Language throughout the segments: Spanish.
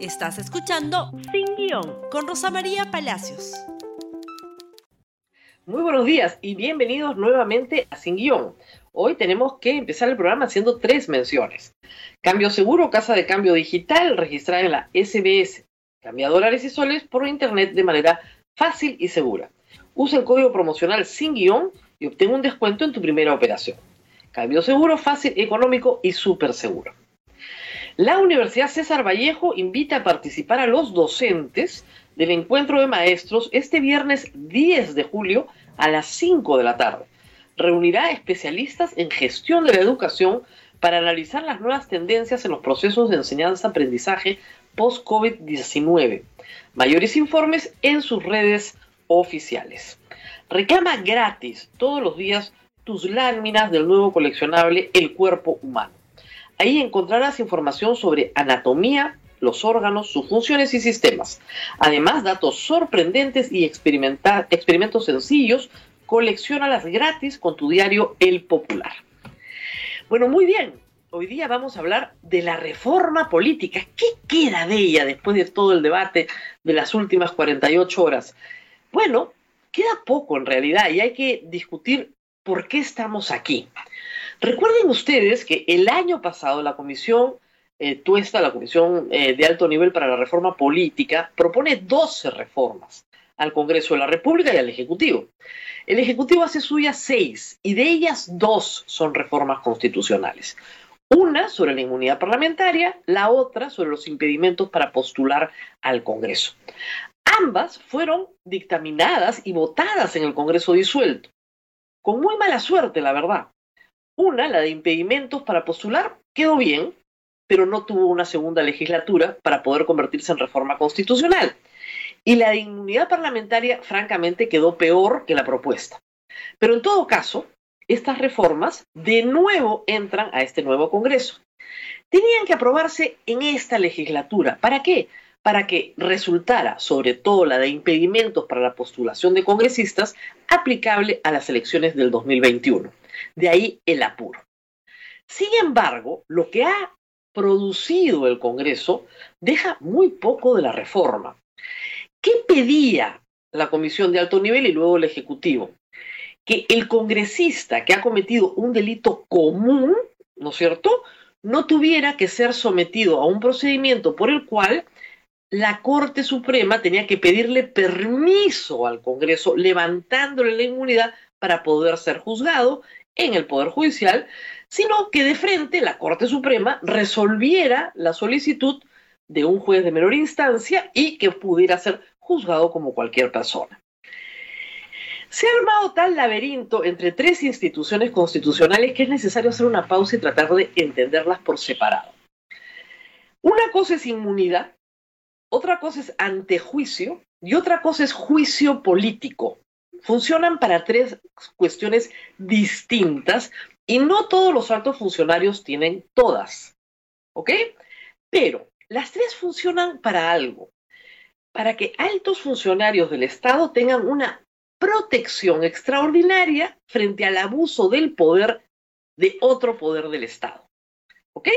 Estás escuchando Sin Guión con Rosa María Palacios. Muy buenos días y bienvenidos nuevamente a Sin Guión. Hoy tenemos que empezar el programa haciendo tres menciones. Cambio seguro, casa de cambio digital registrada en la SBS. Cambia dólares y soles por internet de manera fácil y segura. Usa el código promocional Sin Guión y obtén un descuento en tu primera operación. Cambio seguro, fácil, económico y súper seguro. La Universidad César Vallejo invita a participar a los docentes del encuentro de maestros este viernes 10 de julio a las 5 de la tarde. Reunirá especialistas en gestión de la educación para analizar las nuevas tendencias en los procesos de enseñanza-aprendizaje post-COVID-19. Mayores informes en sus redes oficiales. Reclama gratis todos los días tus láminas del nuevo coleccionable El cuerpo humano. Ahí encontrarás información sobre anatomía, los órganos, sus funciones y sistemas. Además, datos sorprendentes y experimentos sencillos. Colecciónalas gratis con tu diario El Popular. Bueno, muy bien. Hoy día vamos a hablar de la reforma política. ¿Qué queda de ella después de todo el debate de las últimas 48 horas? Bueno, queda poco en realidad y hay que discutir por qué estamos aquí. Recuerden ustedes que el año pasado la Comisión eh, Tuesta, la Comisión eh, de Alto Nivel para la Reforma Política, propone 12 reformas al Congreso de la República y al Ejecutivo. El Ejecutivo hace suya seis y de ellas dos son reformas constitucionales. Una sobre la inmunidad parlamentaria, la otra sobre los impedimentos para postular al Congreso. Ambas fueron dictaminadas y votadas en el Congreso disuelto. Con muy mala suerte, la verdad. Una, la de impedimentos para postular, quedó bien, pero no tuvo una segunda legislatura para poder convertirse en reforma constitucional. Y la de inmunidad parlamentaria, francamente, quedó peor que la propuesta. Pero en todo caso, estas reformas de nuevo entran a este nuevo Congreso. Tenían que aprobarse en esta legislatura. ¿Para qué? Para que resultara, sobre todo la de impedimentos para la postulación de congresistas, aplicable a las elecciones del 2021. De ahí el apuro. Sin embargo, lo que ha producido el Congreso deja muy poco de la reforma. ¿Qué pedía la Comisión de Alto Nivel y luego el Ejecutivo? Que el congresista que ha cometido un delito común, ¿no es cierto?, no tuviera que ser sometido a un procedimiento por el cual la Corte Suprema tenía que pedirle permiso al Congreso, levantándole la inmunidad para poder ser juzgado en el Poder Judicial, sino que de frente la Corte Suprema resolviera la solicitud de un juez de menor instancia y que pudiera ser juzgado como cualquier persona. Se ha armado tal laberinto entre tres instituciones constitucionales que es necesario hacer una pausa y tratar de entenderlas por separado. Una cosa es inmunidad, otra cosa es antejuicio y otra cosa es juicio político funcionan para tres cuestiones distintas y no todos los altos funcionarios tienen todas. ¿Ok? Pero las tres funcionan para algo, para que altos funcionarios del Estado tengan una protección extraordinaria frente al abuso del poder de otro poder del Estado. ¿Ok?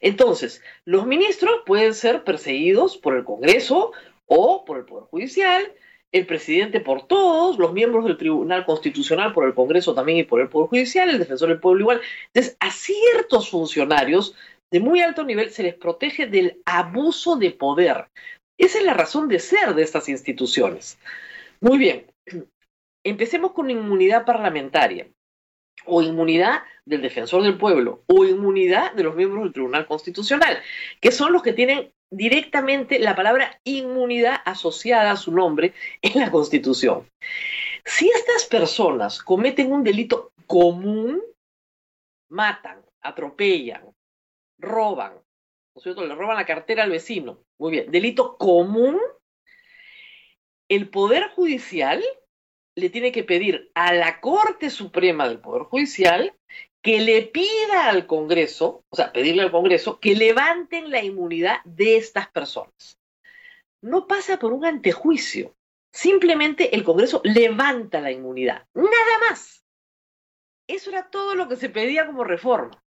Entonces, los ministros pueden ser perseguidos por el Congreso o por el Poder Judicial, el presidente por todos, los miembros del Tribunal Constitucional por el Congreso también y por el Poder Judicial, el defensor del pueblo igual. Entonces, a ciertos funcionarios de muy alto nivel se les protege del abuso de poder. Esa es la razón de ser de estas instituciones. Muy bien, empecemos con inmunidad parlamentaria o inmunidad del defensor del pueblo o inmunidad de los miembros del Tribunal Constitucional, que son los que tienen directamente la palabra inmunidad asociada a su nombre en la Constitución. Si estas personas cometen un delito común, matan, atropellan, roban, ¿no es cierto? Le roban la cartera al vecino. Muy bien, delito común, el Poder Judicial le tiene que pedir a la Corte Suprema del Poder Judicial que le pida al Congreso, o sea, pedirle al Congreso, que levanten la inmunidad de estas personas. No pasa por un antejuicio. Simplemente el Congreso levanta la inmunidad. Nada más. Eso era todo lo que se pedía como reforma.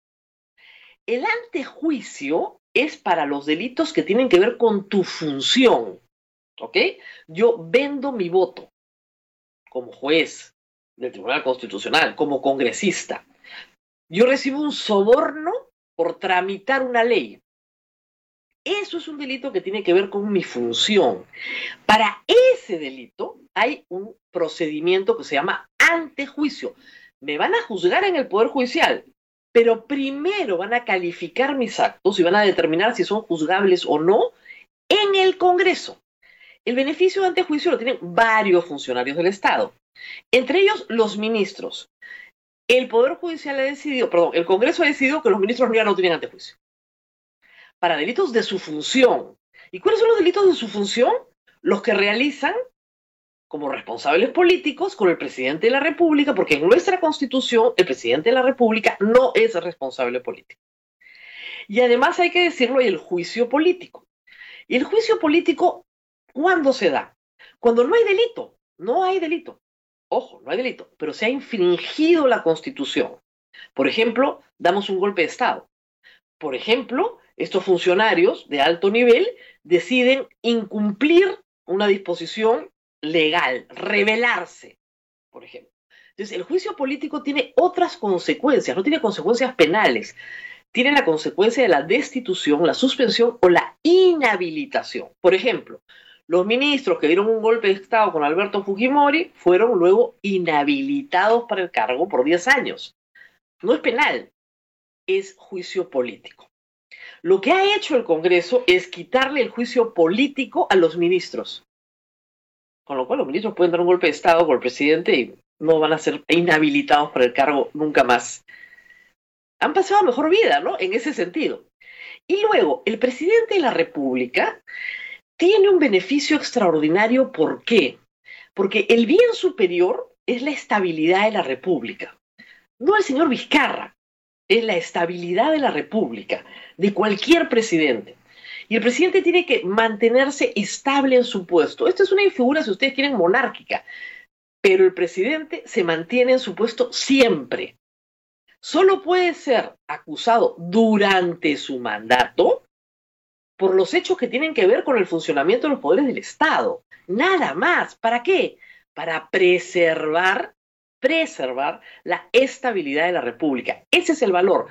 El antejuicio es para los delitos que tienen que ver con tu función. ¿Ok? Yo vendo mi voto como juez del Tribunal Constitucional, como congresista. Yo recibo un soborno por tramitar una ley. Eso es un delito que tiene que ver con mi función. Para ese delito hay un procedimiento que se llama antejuicio. Me van a juzgar en el Poder Judicial, pero primero van a calificar mis actos y van a determinar si son juzgables o no en el Congreso. El beneficio de antejuicio lo tienen varios funcionarios del Estado, entre ellos los ministros. El Poder Judicial ha decidido, perdón, el Congreso ha decidido que los ministros no tienen antejuicio. Para delitos de su función. ¿Y cuáles son los delitos de su función? Los que realizan como responsables políticos con el presidente de la República, porque en nuestra constitución el presidente de la República no es responsable político. Y además hay que decirlo, el juicio político. Y el juicio político, ¿cuándo se da? Cuando no hay delito, no hay delito. Ojo, no hay delito, pero se ha infringido la constitución. Por ejemplo, damos un golpe de Estado. Por ejemplo, estos funcionarios de alto nivel deciden incumplir una disposición legal, rebelarse, por ejemplo. Entonces, el juicio político tiene otras consecuencias, no tiene consecuencias penales, tiene la consecuencia de la destitución, la suspensión o la inhabilitación. Por ejemplo, los ministros que dieron un golpe de Estado con Alberto Fujimori fueron luego inhabilitados para el cargo por 10 años. No es penal, es juicio político. Lo que ha hecho el Congreso es quitarle el juicio político a los ministros. Con lo cual los ministros pueden dar un golpe de Estado con el presidente y no van a ser inhabilitados para el cargo nunca más. Han pasado mejor vida, ¿no? En ese sentido. Y luego, el presidente de la República tiene un beneficio extraordinario. ¿Por qué? Porque el bien superior es la estabilidad de la República. No el señor Vizcarra, es la estabilidad de la República, de cualquier presidente. Y el presidente tiene que mantenerse estable en su puesto. Esta es una figura, si ustedes quieren, monárquica. Pero el presidente se mantiene en su puesto siempre. Solo puede ser acusado durante su mandato por los hechos que tienen que ver con el funcionamiento de los poderes del Estado. Nada más. ¿Para qué? Para preservar, preservar la estabilidad de la República. Ese es el valor.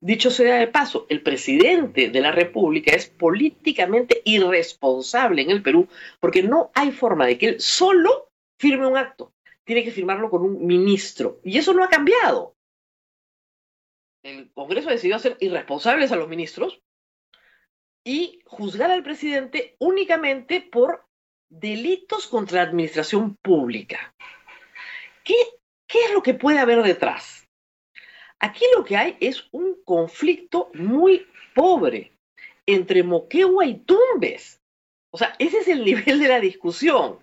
Dicho sea de paso, el presidente de la República es políticamente irresponsable en el Perú porque no hay forma de que él solo firme un acto. Tiene que firmarlo con un ministro. Y eso no ha cambiado. El Congreso decidió hacer irresponsables a los ministros y juzgar al presidente únicamente por delitos contra la administración pública. ¿Qué, es lo que puede haber detrás? Aquí lo que hay es un conflicto muy pobre entre Moquegua y Tumbes. O sea, ese es el nivel de la discusión.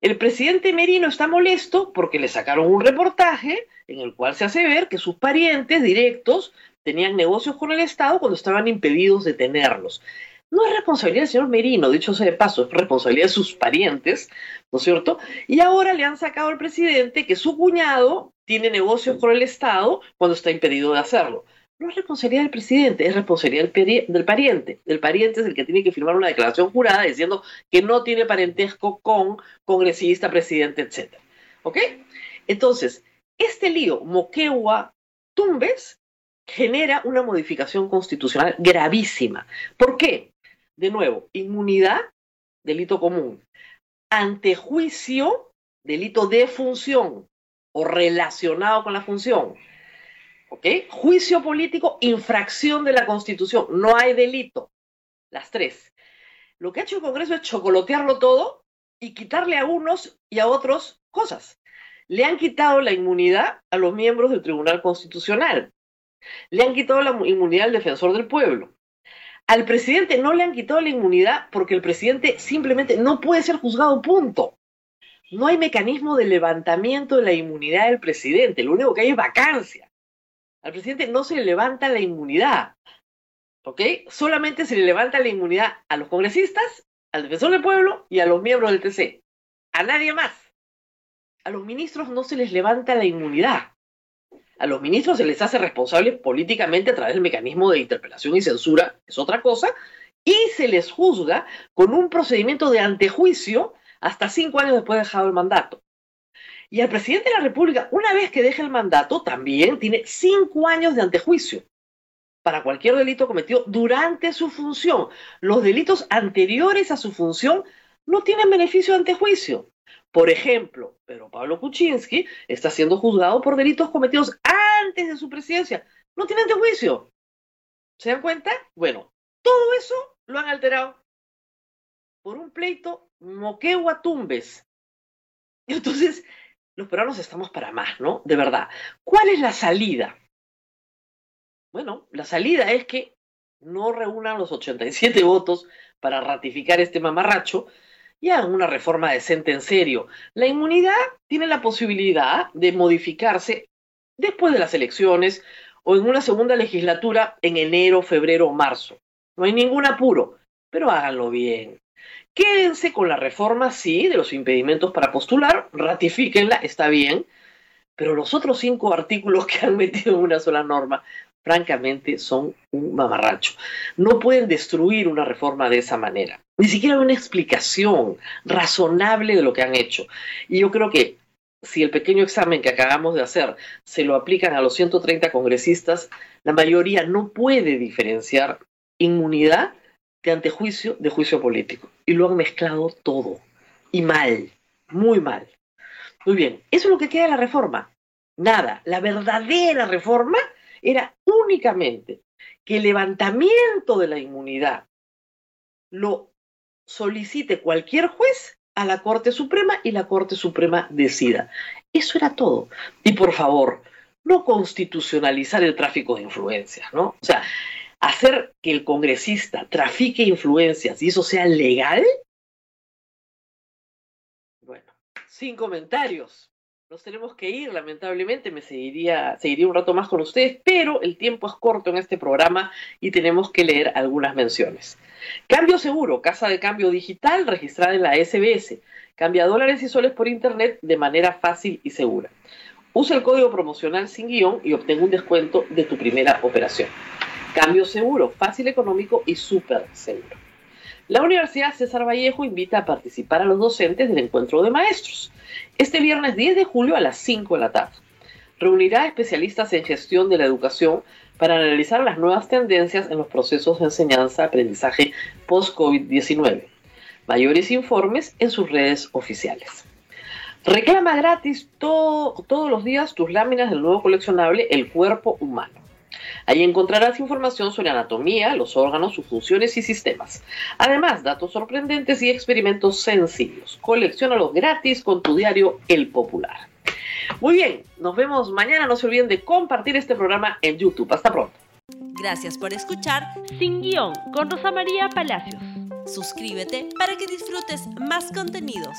El presidente Merino está molesto porque le sacaron un reportaje en el cual se hace ver que sus parientes directos tenían negocios con el Estado cuando estaban impedidos de tenerlos. No es responsabilidad del señor Merino, dicho sea de paso, es responsabilidad de sus parientes, ¿no es cierto? Y ahora le han sacado al presidente que su cuñado tiene negocios con el Estado cuando está impedido de hacerlo. No es responsabilidad del presidente, es responsabilidad del, pariente. El pariente es el que tiene que firmar una declaración jurada diciendo que no tiene parentesco con congresista, presidente, etc. ¿Ok? Entonces, este lío Moquegua-Tumbes genera una modificación constitucional gravísima. ¿Por qué? De nuevo, inmunidad, delito común. Antejuicio, delito de función o relacionado con la función. ¿Ok? Juicio político, infracción de la Constitución. No hay delito. Las tres. Lo que ha hecho el Congreso es chocolotearlo todo y quitarle a unos y a otros cosas. Le han quitado la inmunidad a los miembros del Tribunal Constitucional. Le han quitado la inmunidad al defensor del pueblo. Al presidente no le han quitado la inmunidad porque el presidente simplemente no puede ser juzgado, punto no hay mecanismo de levantamiento de la inmunidad del presidente, lo único que hay es vacancia. Al presidente no se le levanta la inmunidad, ¿ok? Solamente se le levanta la inmunidad a los congresistas, al defensor del pueblo y a los miembros del TC. A nadie más. A los ministros no se les levanta la inmunidad. A los ministros se les hace responsables políticamente a través del mecanismo de interpelación y censura, es otra cosa, y se les juzga con un procedimiento de antejuicio hasta cinco años después de dejado el mandato. Y al presidente de la República, una vez que deja el mandato, también tiene cinco años de antejuicio para cualquier delito cometido durante su función. Los delitos anteriores a su función no tienen beneficio de antejuicio. Por ejemplo, Pedro Pablo Kuczynski está siendo juzgado por delitos cometidos antes de su presidencia. No tiene antejuicio. ¿Se dan cuenta? Bueno, todo eso lo han alterado por un pleito moquegua tumbes. Entonces, los peruanos estamos para más, ¿no? De verdad. ¿Cuál es la salida? Bueno, la salida es que no reúnan los 87 votos para ratificar este mamarracho y hagan una reforma decente en serio. La inmunidad tiene la posibilidad de modificarse después de las elecciones o en una segunda legislatura en enero, febrero o marzo. No hay ningún apuro, pero háganlo bien. Quédense con la reforma, sí, de los impedimentos para postular, ratifíquenla, está bien, pero los otros cinco artículos que han metido en una sola norma, francamente, son un mamarracho. No pueden destruir una reforma de esa manera. Ni siquiera una explicación razonable de lo que han hecho. Y yo creo que si el pequeño examen que acabamos de hacer se lo aplican a los 130 congresistas, la mayoría no puede diferenciar inmunidad de antejuicio de juicio político. Y lo han mezclado todo. Y mal, muy mal. Muy bien, eso es lo que queda de la reforma. Nada, la verdadera reforma era únicamente que el levantamiento de la inmunidad lo solicite cualquier juez a la Corte Suprema y la Corte Suprema decida. Eso era todo. Y por favor, no constitucionalizar el tráfico de influencias, ¿no? O sea, hacer que el congresista trafique influencias y eso sea legal? Bueno, sin comentarios. Nos tenemos que ir, lamentablemente, me seguiría, seguiría un rato más con ustedes, pero el tiempo es corto en este programa y tenemos que leer algunas menciones. Cambio seguro, casa de cambio digital registrada en la SBS. Cambia dólares y soles por internet de manera fácil y segura. Usa el código promocional sin guion y obtén un descuento de tu primera operación. Cambio seguro, fácil, económico y súper seguro. La Universidad César Vallejo invita a participar a los docentes del encuentro de maestros. Este viernes 10 de julio a las 5 de la tarde. Reunirá especialistas en gestión de la educación para analizar las nuevas tendencias en los procesos de enseñanza-aprendizaje post-COVID-19. Mayores informes en sus redes oficiales. Reclama gratis todos los días tus láminas del nuevo coleccionable El Cuerpo Humano. Ahí encontrarás información sobre anatomía, los órganos, sus funciones y sistemas. Además, datos sorprendentes y experimentos sencillos. Colecciónalos gratis con tu diario El Popular. Muy bien, nos vemos mañana. No se olviden de compartir este programa en YouTube. Hasta pronto. Gracias por escuchar Sin Guión con Rosa María Palacios. Suscríbete para que disfrutes más contenidos.